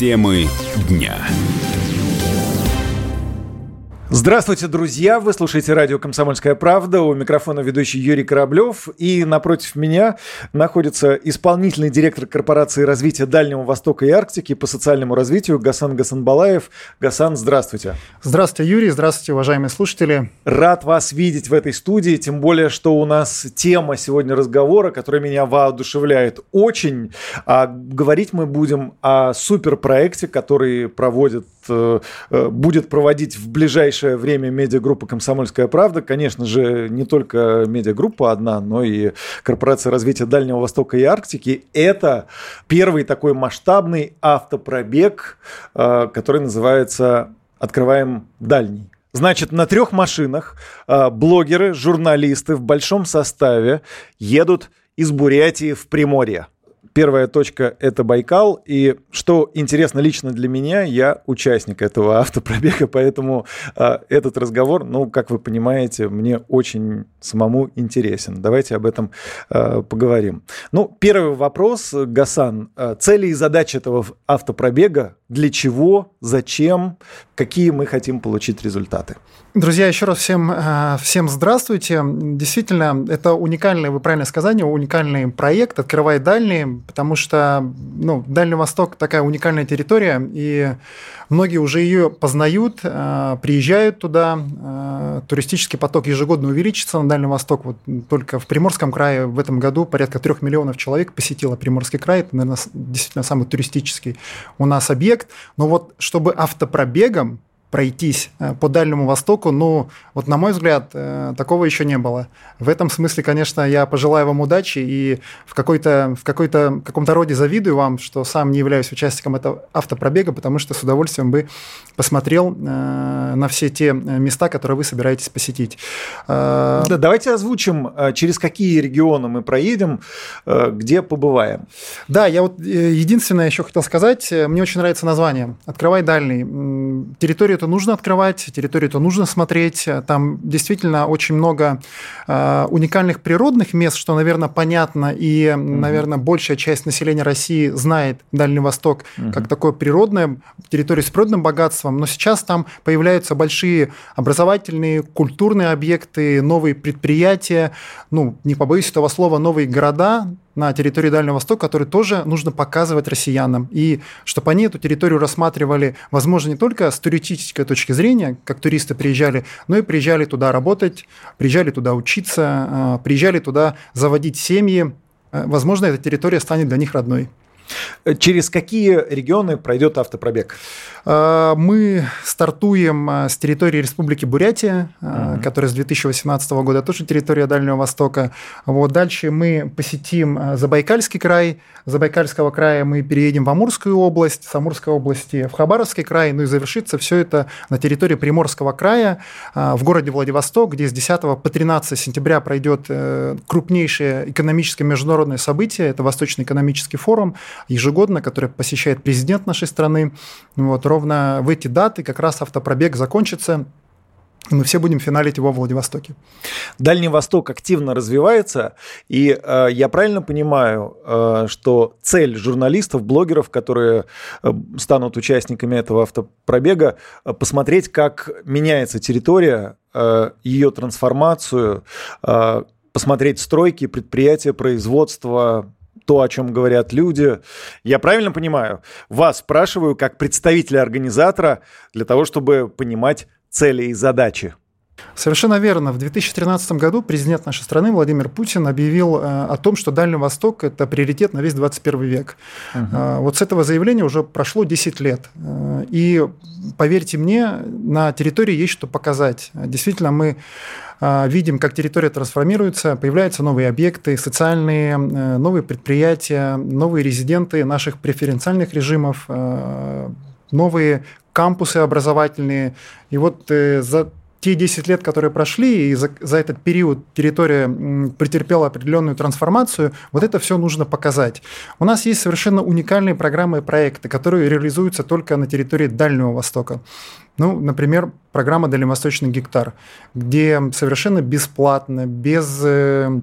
Темы дня. Здравствуйте, друзья! Вы слушаете радио «Комсомольская правда». У микрофона ведущий Юрий Кораблев. И напротив меня находится исполнительный директор корпорации развития Дальнего Востока и Арктики по социальному развитию Гасан Гасанбалаев. Гасан, здравствуйте. Здравствуйте, Юрий. Здравствуйте, уважаемые слушатели. Рад вас видеть в этой студии, тем более, что у нас тема сегодня разговора, которая меня воодушевляет очень. А говорить мы будем о суперпроекте, который проводит, э, э, будет проводить в ближайшее ближайшее время медиагруппа «Комсомольская правда». Конечно же, не только медиагруппа одна, но и Корпорация развития Дальнего Востока и Арктики. Это первый такой масштабный автопробег, э, который называется «Открываем дальний». Значит, на трех машинах э, блогеры, журналисты в большом составе едут из Бурятии в Приморье. Первая точка – это Байкал. И что интересно лично для меня, я участник этого автопробега, поэтому э, этот разговор, ну, как вы понимаете, мне очень самому интересен. Давайте об этом э, поговорим. Ну, первый вопрос, Гасан. Э, цели и задачи этого автопробега, для чего, зачем, какие мы хотим получить результаты? Друзья, еще раз всем, э, всем здравствуйте. Действительно, это уникальный, вы правильно сказали, уникальный проект «Открывай дальние», потому что ну, Дальний Восток такая уникальная территория, и многие уже ее познают, э, приезжают туда. Э, туристический поток ежегодно увеличится на Дальний Восток. Вот только в Приморском крае в этом году порядка трех миллионов человек посетило Приморский край. Это, наверное, действительно самый туристический у нас объект. Но вот чтобы автопробегом пройтись э, по Дальнему Востоку, ну, вот на мой взгляд, э, такого еще не было. В этом смысле, конечно, я пожелаю вам удачи и в, какой-то, в какой-то, каком-то роде завидую вам, что сам не являюсь участником этого автопробега, потому что с удовольствием бы посмотрел э, на все те места, которые вы собираетесь посетить. Да, давайте озвучим, через какие регионы мы проедем, где побываем. Да, я вот единственное еще хотел сказать, мне очень нравится название «Открывай дальний». Территория это нужно открывать, территорию это нужно смотреть. Там действительно очень много э, уникальных природных мест, что, наверное, понятно, и, mm-hmm. наверное, большая часть населения России знает Дальний Восток mm-hmm. как такое природное, территорию с природным богатством, но сейчас там появляются большие образовательные, культурные объекты, новые предприятия, ну, не побоюсь этого слова, новые города, на территории Дальнего Востока, которые тоже нужно показывать россиянам. И чтобы они эту территорию рассматривали, возможно, не только с туристической точки зрения, как туристы приезжали, но и приезжали туда работать, приезжали туда учиться, а, приезжали туда заводить семьи. Э, возможно, эта территория станет для них родной. Через какие регионы пройдет автопробег? А, мы стартуем а, с территории Республики Бурятия, угу. которая с 2018 года тоже территория Дальнего Востока. Вот дальше мы посетим Забайкальский край. С Забайкальского края мы переедем в Амурскую область, с Амурской области в Хабаровский край. Ну и завершится все это на территории Приморского края, в городе Владивосток, где с 10 по 13 сентября пройдет э, крупнейшее экономическое международное событие. Это Восточный экономический форум ежегодно, который посещает президент нашей страны. Вот, ровно в эти даты как раз автопробег закончится. Мы все будем финалить его в Владивостоке. Дальний Восток активно развивается, и э, я правильно понимаю, э, что цель журналистов, блогеров, которые э, станут участниками этого автопробега, э, посмотреть, как меняется территория, э, ее трансформацию, э, посмотреть стройки, предприятия, производства, то, о чем говорят люди. Я правильно понимаю? Вас спрашиваю как представителя организатора для того, чтобы понимать цели и задачи. Совершенно верно. В 2013 году президент нашей страны Владимир Путин объявил э, о том, что Дальний Восток – это приоритет на весь 21 век. Угу. Вот с этого заявления уже прошло 10 лет. Э, и, поверьте мне, на территории есть что показать. Действительно, мы видим, как территория трансформируется, появляются новые объекты, социальные, новые предприятия, новые резиденты наших преференциальных режимов, новые кампусы образовательные. И вот за те 10 лет, которые прошли, и за, за этот период территория претерпела определенную трансформацию, вот это все нужно показать. У нас есть совершенно уникальные программы и проекты, которые реализуются только на территории Дальнего Востока. Ну, например, программа «Дальневосточный гектар», где совершенно бесплатно, без, э,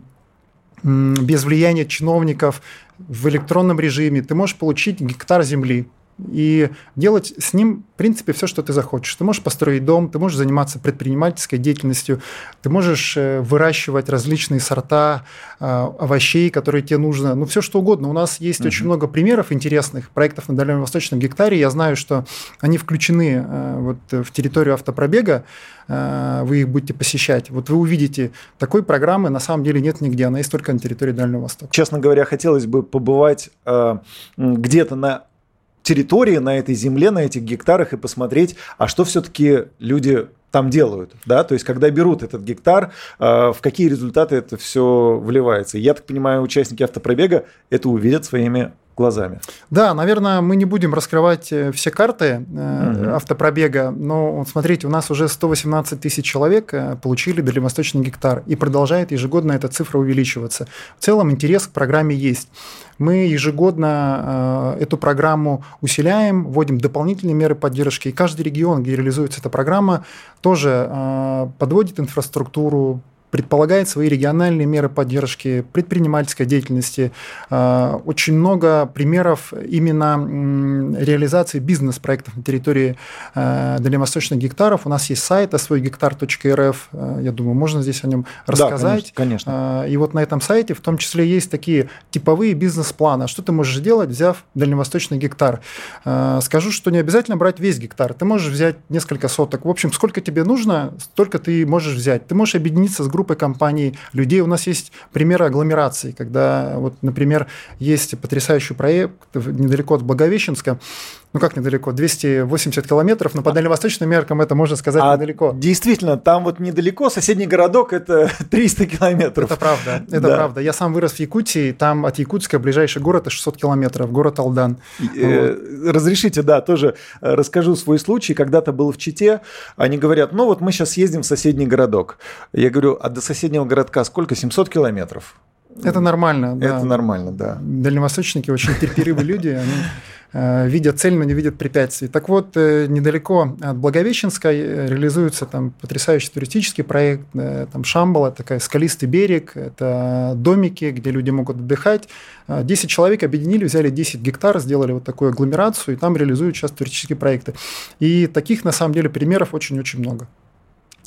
без влияния чиновников в электронном режиме ты можешь получить гектар земли и делать с ним, в принципе, все, что ты захочешь. Ты можешь построить дом, ты можешь заниматься предпринимательской деятельностью, ты можешь э, выращивать различные сорта э, овощей, которые тебе нужно, ну, все что угодно. У нас есть угу. очень много примеров интересных проектов на Дальнем Восточном гектаре. Я знаю, что они включены э, вот в территорию автопробега, вы их будете посещать. Вот вы увидите, такой программы на самом деле нет нигде, она есть только на территории Дальнего Востока. Честно говоря, хотелось бы побывать где-то на территории, на этой земле, на этих гектарах и посмотреть, а что все-таки люди там делают, да, то есть когда берут этот гектар, э, в какие результаты это все вливается. Я так понимаю, участники автопробега это увидят своими глазами. Да, наверное, мы не будем раскрывать э, все карты угу. автопробега, но смотрите, у нас уже 118 тысяч человек э, получили дальневосточный гектар, и продолжает ежегодно эта цифра увеличиваться. В целом интерес к программе есть. Мы ежегодно эту программу усиляем, вводим дополнительные меры поддержки, и каждый регион, где реализуется эта программа, тоже подводит инфраструктуру, предполагает свои региональные меры поддержки предпринимательской деятельности. А, очень много примеров именно реализации бизнес-проектов на территории а, дальневосточных гектаров. У нас есть сайт свой гектар.рф. А, я думаю, можно здесь о нем рассказать. Да, конечно, И вот на этом сайте в том числе есть такие типовые бизнес-планы. Что ты можешь сделать, взяв дальневосточный гектар? Скажу, что не обязательно брать весь гектар. Ты можешь взять несколько соток. В общем, сколько тебе нужно, столько ты можешь взять. Ты можешь объединиться с группой компаний, людей. У нас есть примеры агломерации, когда, вот, например, есть потрясающий проект недалеко от Благовещенска, ну как недалеко, 280 километров, но по дальневосточным меркам это можно сказать а недалеко. Действительно, там вот недалеко, соседний городок это 300 километров. Это правда, это да. правда. Я сам вырос в Якутии, там от Якутска ближайший город это 600 километров, город Алдан. Э, вот. Разрешите, да, тоже э, расскажу свой случай. Когда-то был в Чите, они говорят, ну вот мы сейчас ездим в соседний городок. Я говорю, а до соседнего городка сколько? 700 километров. Это нормально. Это да. нормально, да. Дальневосточники очень терпеливые люди, они Э, видят цель, но не видят препятствий. Так вот, э, недалеко от Благовещенской э, реализуется там потрясающий туристический проект, там Шамбала, такая скалистый берег, это домики, где люди могут отдыхать. 10 человек объединили, взяли 10 гектар, сделали вот такую агломерацию, и там реализуют сейчас туристические проекты. И таких, на самом деле, примеров очень-очень много.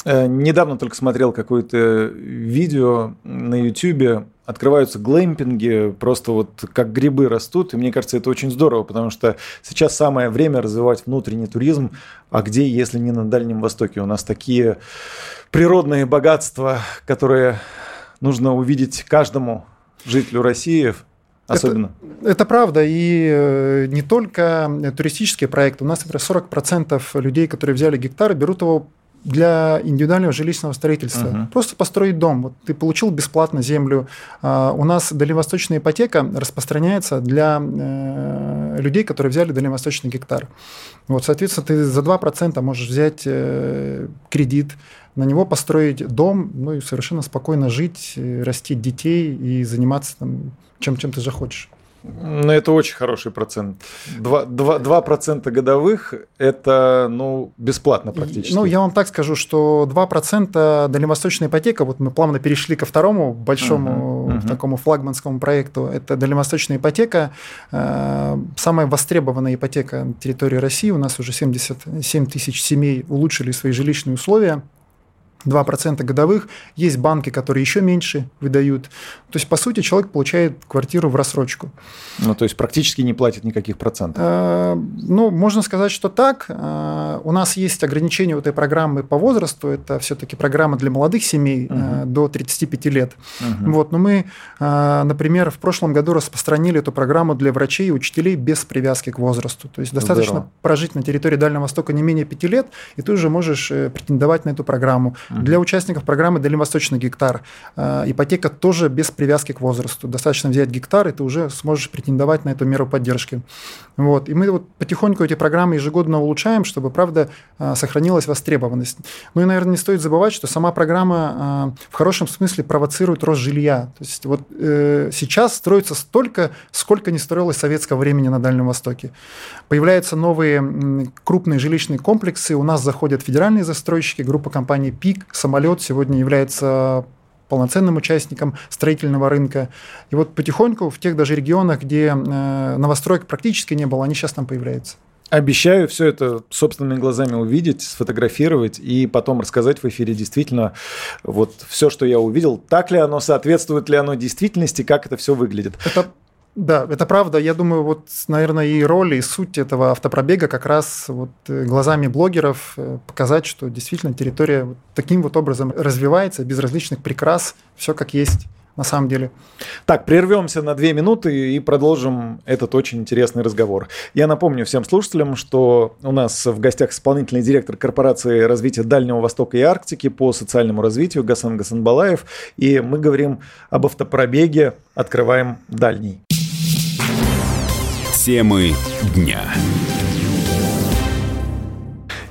Недавно только смотрел какое-то видео на YouTube открываются глэмпинги, просто вот как грибы растут, и мне кажется, это очень здорово, потому что сейчас самое время развивать внутренний туризм, а где, если не на Дальнем Востоке, у нас такие природные богатства, которые нужно увидеть каждому жителю России, особенно. Это, это правда, и э, не только туристические проекты. У нас, например, 40% людей, которые взяли гектар, берут его для индивидуального жилищного строительства. Uh-huh. Просто построить дом. Вот ты получил бесплатно землю. А, у нас дальневосточная ипотека распространяется для э, людей, которые взяли дальневосточный гектар. Вот, соответственно, ты за 2% можешь взять э, кредит, на него построить дом, ну и совершенно спокойно жить, э, растить детей и заниматься там, чем, чем ты захочешь. Ну, это очень хороший процент. 2%, 2, 2 годовых – это ну, бесплатно практически. Ну, я вам так скажу, что 2% дальневосточная ипотека, вот мы плавно перешли ко второму большому uh-huh, uh-huh. такому флагманскому проекту, это дальневосточная ипотека, э, самая востребованная ипотека на территории России, у нас уже 77 тысяч семей улучшили свои жилищные условия, 2% годовых. Есть банки, которые еще меньше выдают. То есть, по сути, человек получает квартиру в рассрочку. Ну, то есть, практически не платит никаких процентов. А, ну, можно сказать, что так. А, у нас есть ограничения у этой программы по возрасту. Это все-таки программа для молодых семей угу. до 35 лет. Угу. Вот, но мы, например, в прошлом году распространили эту программу для врачей и учителей без привязки к возрасту. То есть, достаточно Здорово. прожить на территории Дальнего Востока не менее 5 лет, и ты уже можешь э, претендовать на эту программу. Для участников программы Дальневосточный гектар э, ипотека тоже без привязки к возрасту. Достаточно взять гектар, и ты уже сможешь претендовать на эту меру поддержки. Вот. И мы вот потихоньку эти программы ежегодно улучшаем, чтобы, правда, э, сохранилась востребованность. Ну и, наверное, не стоит забывать, что сама программа э, в хорошем смысле провоцирует рост жилья. То есть вот сейчас строится столько, сколько не строилось советского времени на Дальнем Востоке. Появляются новые крупные жилищные комплексы, у нас заходят федеральные застройщики, группа компаний ПИК, самолет сегодня является полноценным участником строительного рынка. И вот потихоньку в тех даже регионах, где э, новостроек практически не было, они сейчас там появляются. Обещаю все это собственными глазами увидеть, сфотографировать и потом рассказать в эфире действительно вот все, что я увидел, так ли оно, соответствует ли оно действительности, как это все выглядит. Это да, это правда. Я думаю, вот, наверное, и роль, и суть этого автопробега как раз вот э, глазами блогеров э, показать, что действительно территория вот таким вот образом развивается, без различных прикрас, все как есть на самом деле. Так, прервемся на две минуты и продолжим этот очень интересный разговор. Я напомню всем слушателям, что у нас в гостях исполнительный директор корпорации развития Дальнего Востока и Арктики по социальному развитию Гасан Гасанбалаев, и мы говорим об автопробеге «Открываем дальний». Темы дня.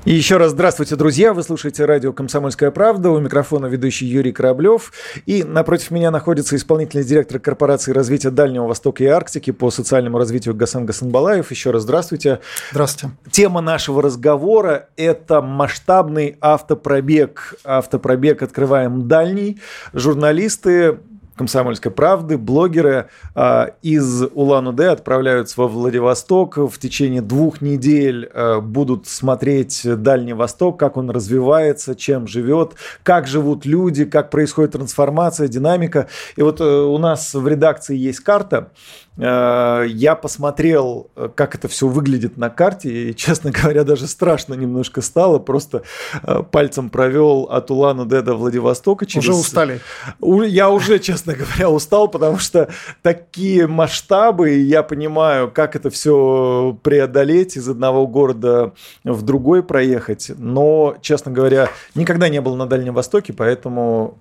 И еще раз здравствуйте, друзья. Вы слушаете радио «Комсомольская правда». У микрофона ведущий Юрий Кораблев. И напротив меня находится исполнительный директор корпорации развития Дальнего Востока и Арктики по социальному развитию Гасан Гасанбалаев. Еще раз здравствуйте. Здравствуйте. Тема нашего разговора – это масштабный автопробег. Автопробег «Открываем дальний». Журналисты «Комсомольской правды», блогеры э, из Улан-Удэ отправляются во Владивосток. В течение двух недель э, будут смотреть Дальний Восток, как он развивается, чем живет, как живут люди, как происходит трансформация, динамика. И вот э, у нас в редакции есть карта, я посмотрел, э, как это все выглядит на карте, и, честно говоря, даже страшно немножко стало. Просто э, пальцем провел от Улан-Удэ до Владивостока. Через... Уже устали? Я уже, честно говоря, устал, потому что такие масштабы, и я понимаю, как это все преодолеть, из одного города в другой проехать. Но, честно говоря, никогда не был на Дальнем Востоке, поэтому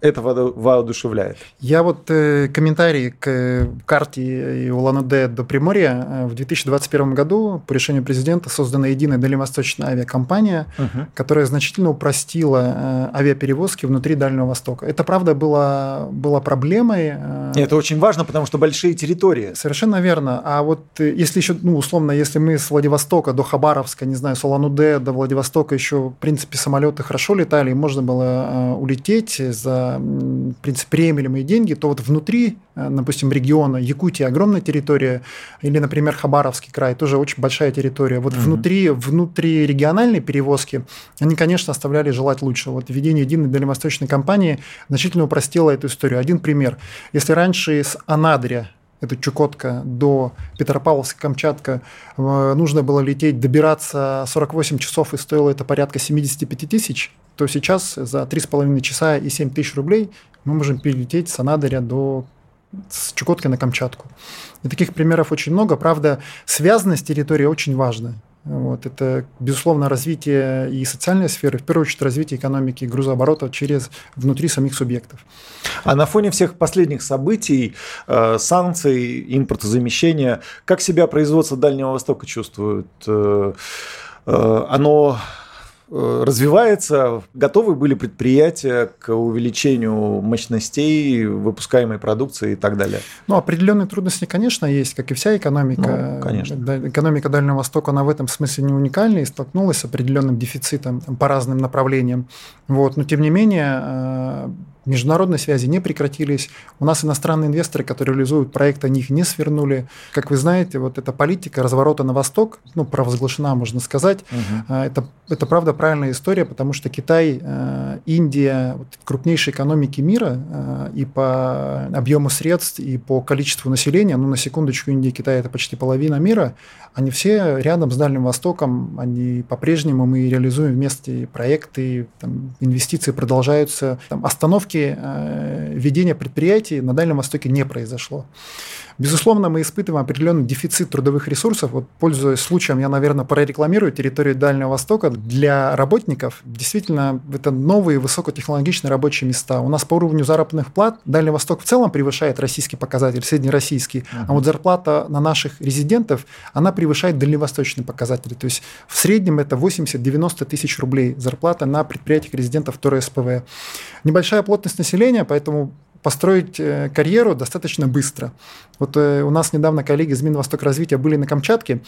это воодушевляет. Я вот э, комментарий к э, карте Улан-Удэ до Приморья. Э, в 2021 году по решению президента создана единая дальневосточная авиакомпания, угу. которая значительно упростила э, авиаперевозки внутри Дальнего Востока. Это, правда, было, было проблемой. Э, это очень важно, потому что большие территории. Совершенно верно. А вот э, если еще, ну, условно, если мы с Владивостока до Хабаровска, не знаю, с Улан-Удэ до Владивостока еще, в принципе, самолеты хорошо летали, и можно было э, улететь за в принципе, приемлемые деньги, то вот внутри, э, допустим, региона Якутия огромная территория, или, например, Хабаровский край, тоже очень большая территория. Вот угу. внутри, внутри региональной перевозки они, конечно, оставляли желать лучшего. Вот введение единой дальневосточной компании значительно упростило эту историю. Один пример. Если раньше с Анадыря это Чукотка, до Петропавловска-Камчатка, э, нужно было лететь, добираться 48 часов, и стоило это порядка 75 тысяч, то сейчас за 3,5 часа и 7 тысяч рублей мы можем перелететь с Анадыря до с Чукотки на Камчатку. И таких примеров очень много. Правда, связанность территории очень важна. Вот, это, безусловно, развитие и социальной сферы, в первую очередь развитие экономики и грузооборота через внутри самих субъектов. А на фоне всех последних событий, э, санкций, импортозамещения, как себя производство Дальнего Востока чувствует? Э, э, оно развивается, готовы были предприятия к увеличению мощностей, выпускаемой продукции и так далее? Ну, определенные трудности, конечно, есть, как и вся экономика. Ну, конечно. Экономика Дальнего Востока, она в этом смысле не уникальна и столкнулась с определенным дефицитом по разным направлениям. Вот. Но, тем не менее, э, Международные связи не прекратились. У нас иностранные инвесторы, которые реализуют проект, они их не свернули. Как вы знаете, вот эта политика разворота на восток, ну, провозглашена, можно сказать. Угу. Это, это правда правильная история, потому что Китай, э, Индия, вот, крупнейшие экономики мира э, и по объему средств, и по количеству населения, ну, на секундочку, Индия и Китай – это почти половина мира, они все рядом с Дальним Востоком, они по-прежнему, мы реализуем вместе проекты, там, инвестиции продолжаются, там, остановки э, ведения предприятий на Дальнем Востоке не произошло. Безусловно, мы испытываем определенный дефицит трудовых ресурсов. Вот, пользуясь случаем, я, наверное, прорекламирую территорию Дальнего Востока. Для работников действительно это новые высокотехнологичные рабочие места. У нас по уровню заработных плат Дальний Восток в целом превышает российский показатель, среднероссийский. Uh-huh. А вот зарплата на наших резидентов, она превышает дальневосточные показатели. То есть в среднем это 80-90 тысяч рублей зарплата на предприятиях резидентов второй СПВ. Небольшая плотность населения, поэтому построить э, карьеру достаточно быстро. Вот э, у нас недавно коллеги из Минвосток развития были на Камчатке,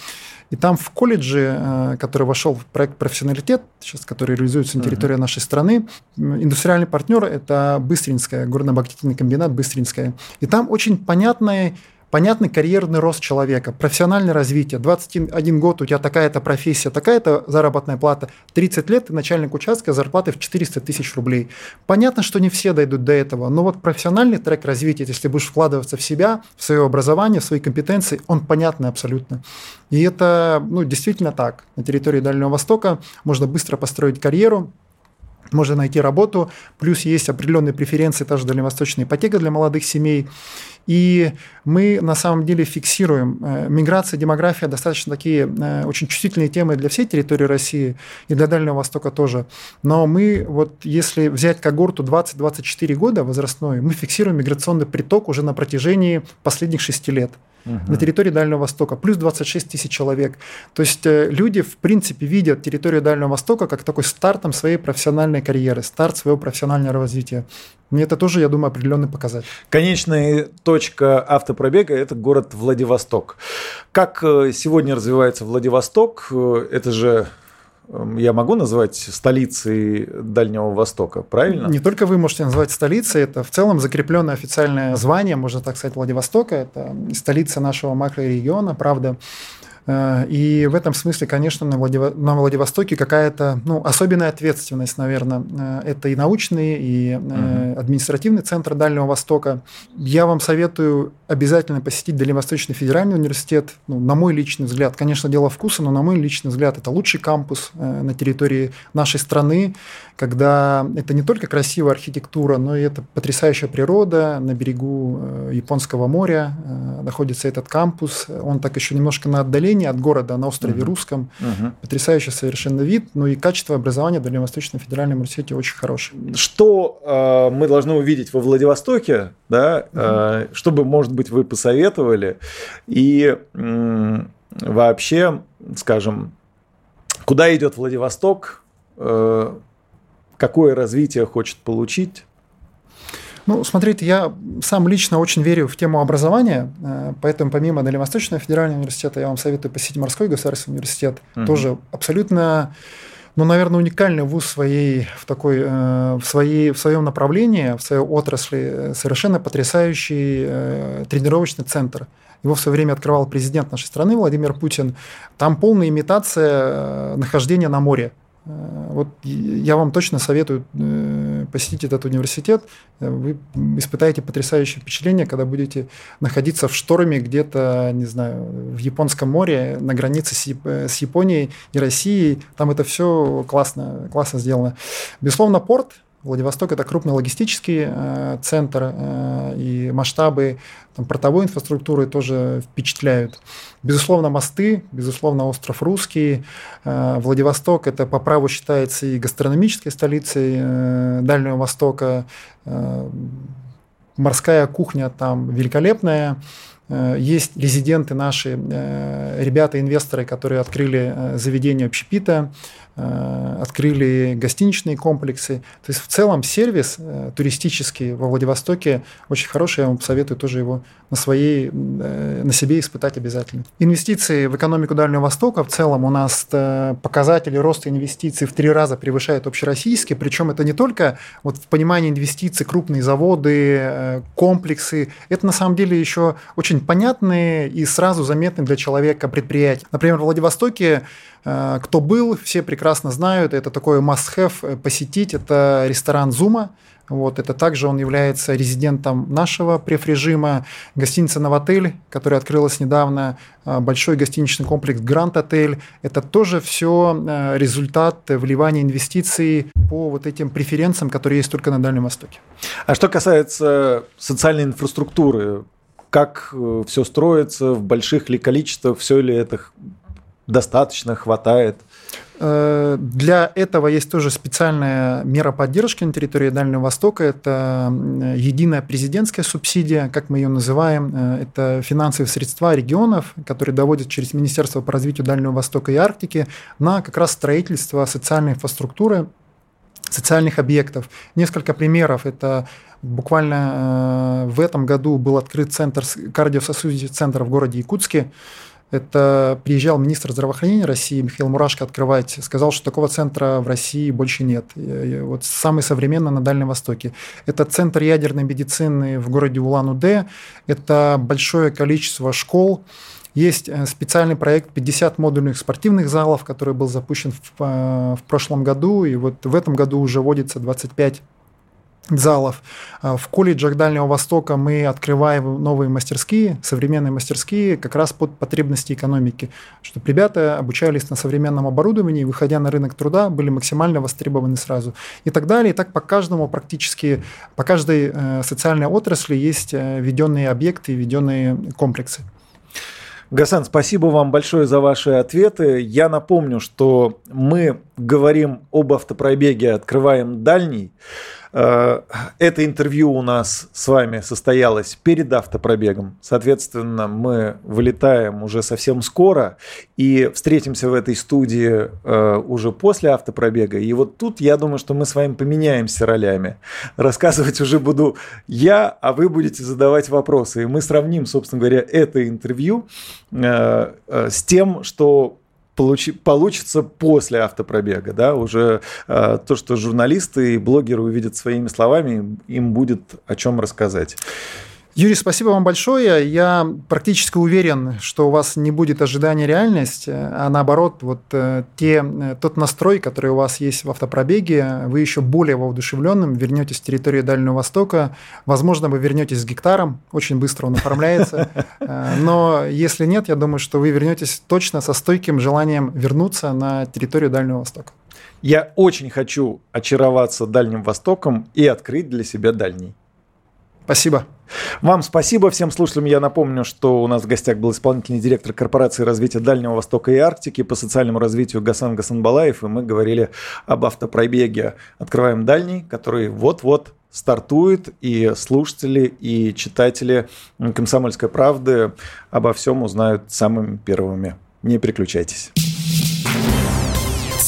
и там в колледже, э, который вошел в проект «Профессионалитет», сейчас, который реализуется на территории uh-huh. нашей страны, индустриальный партнер – это Быстринская, горно-обогатительный комбинат Быстринская. И там очень понятный понятный карьерный рост человека, профессиональное развитие. 21 год у тебя такая-то профессия, такая-то заработная плата. 30 лет ты начальник участка, зарплаты в 400 тысяч рублей. Понятно, что не все дойдут до этого, но вот профессиональный трек развития, если будешь вкладываться в себя, в свое образование, в свои компетенции, он понятный абсолютно. И это ну, действительно так. На территории Дальнего Востока можно быстро построить карьеру, можно найти работу, плюс есть определенные преференции, та же дальневосточная ипотека для молодых семей. И мы на самом деле фиксируем. Э, миграция, демография достаточно такие э, очень чувствительные темы для всей территории России и для Дальнего Востока тоже. Но мы, вот если взять когорту 20-24 года возрастной, мы фиксируем миграционный приток уже на протяжении последних 6 лет угу. на территории Дальнего Востока, плюс 26 тысяч человек. То есть э, люди, в принципе, видят территорию Дальнего Востока как такой стартом своей профессиональной карьеры, старт своего профессионального развития. Мне это тоже, я думаю, определенный показатель. Конечная точка автопробега – это город Владивосток. Как э, сегодня развивается Владивосток? Э, это же я могу назвать столицей Дальнего Востока, правильно? Не только вы можете назвать столицей, это в целом закрепленное официальное звание, можно так сказать, Владивостока. Это столица нашего макрорегиона, правда. Э, и в этом смысле, конечно, на, Владиво... на Владивостоке какая-то ну, особенная ответственность, наверное. Э, это и научный, и угу. административный центр Дальнего Востока. Я вам советую обязательно посетить Дальневосточный федеральный университет. Ну, на мой личный взгляд, конечно, дело вкуса, но на мой личный взгляд, это лучший кампус на территории нашей страны, когда это не только красивая архитектура, но и это потрясающая природа. На берегу Японского моря находится этот кампус. Он так еще немножко на отдалении отдалении от города на острове угу. Русском. Угу. Потрясающий совершенно вид. Ну и качество образования в Дальневосточном федеральном университете очень хорошее. Что э, мы должны увидеть во Владивостоке, да, угу. э, чтобы, может быть, вы посоветовали? И э, вообще, скажем, куда идет Владивосток? Э, какое развитие хочет получить? Ну, смотрите, я сам лично очень верю в тему образования, э, поэтому помимо Дальневосточного федерального университета я вам советую посетить Морской государственный университет. Угу. Тоже абсолютно ну, наверное, уникальный вуз своей, в, такой, э, в, своей, в своем направлении, в своей отрасли, совершенно потрясающий э, тренировочный центр. Его в свое время открывал президент нашей страны Владимир Путин. Там полная имитация нахождения на море. Э, вот я вам точно советую э, посетить этот университет. Вы испытаете потрясающее впечатление, когда будете находиться в шторме где-то, не знаю, в Японском море, на границе с Японией и Россией. Там это все классно, классно сделано. Безусловно, порт Владивосток – это крупный логистический э, центр, э, и масштабы там, портовой инфраструктуры тоже впечатляют. Безусловно, мосты, безусловно, остров Русский. Э, Владивосток – это по праву считается и гастрономической столицей э, Дальнего Востока. Э, морская кухня там великолепная. Э, есть резиденты наши, э, ребята-инвесторы, которые открыли э, заведение общепита, открыли гостиничные комплексы. То есть в целом сервис туристический во Владивостоке очень хороший, я вам советую тоже его на, своей, на себе испытать обязательно. Инвестиции в экономику Дальнего Востока в целом у нас показатели роста инвестиций в три раза превышают общероссийские, причем это не только вот в понимании инвестиций крупные заводы, комплексы, это на самом деле еще очень понятные и сразу заметные для человека предприятия. Например, в Владивостоке, э, кто был, все прекрасно знают, это такой must-have э, посетить, это ресторан «Зума», вот, это также он является резидентом нашего преф-режима, гостиница «Новотель», которая открылась недавно, э, большой гостиничный комплекс «Гранд Отель». Это тоже все результат вливания инвестиций по вот этим преференциям, которые есть только на Дальнем Востоке. А что касается социальной инфраструктуры, как э, все строится, в больших ли количествах, все ли это достаточно, хватает? Э, для этого есть тоже специальная мера поддержки на территории Дальнего Востока. Это единая президентская субсидия, как мы ее называем. Э, это финансовые средства регионов, которые доводят через Министерство по развитию Дальнего Востока и Арктики на как раз строительство социальной инфраструктуры социальных объектов. Несколько примеров. Это буквально в этом году был открыт центр, кардиососудистый центр в городе Якутске. Это приезжал министр здравоохранения России Михаил Мурашко открывать, сказал, что такого центра в России больше нет. Вот самый современный на Дальнем Востоке. Это центр ядерной медицины в городе Улан-Удэ. Это большое количество школ, есть э, специальный проект 50 модульных спортивных залов, который был запущен в, э, в прошлом году, и вот в этом году уже вводится 25 залов. А в колледжах Дальнего Востока мы открываем новые мастерские, современные мастерские, как раз под потребности экономики, чтобы ребята обучались на современном оборудовании, выходя на рынок труда, были максимально востребованы сразу. И так далее. И так по каждому практически, по каждой э, социальной отрасли есть э, введенные объекты, введенные комплексы. Гасан, спасибо вам большое за ваши ответы. Я напомню, что мы говорим об автопробеге «Открываем дальний». Э, это интервью у нас с вами состоялось перед автопробегом. Соответственно, мы вылетаем уже совсем скоро и встретимся в этой студии э, уже после автопробега. И вот тут я думаю, что мы с вами поменяемся ролями. Рассказывать уже буду я, а вы будете задавать вопросы. И мы сравним, собственно говоря, это интервью э, с тем, что получи, получится после автопробега, да, уже э, то, что журналисты и блогеры увидят своими словами, им будет о чем рассказать. Юрий, спасибо вам большое. Я практически уверен, что у вас не будет ожидания реальность, а наоборот, вот э, те, э, тот настрой, который у вас есть в автопробеге, вы еще более воодушевленным вернетесь с территории Дальнего Востока. Возможно, вы вернетесь с гектаром, очень быстро он оформляется. Э, но если нет, я думаю, что вы вернетесь точно со стойким желанием вернуться на территорию Дальнего Востока. Я очень хочу очароваться Дальним Востоком и открыть для себя дальний. Спасибо. Вам спасибо. Всем слушателям я напомню, что у нас в гостях был исполнительный директор корпорации развития Дальнего Востока и Арктики по социальному развитию Гасан Гасанбалаев, и мы говорили об автопробеге «Открываем дальний», который вот-вот стартует, и слушатели, и читатели «Комсомольской правды» обо всем узнают самыми первыми. Не переключайтесь.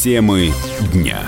Темы дня.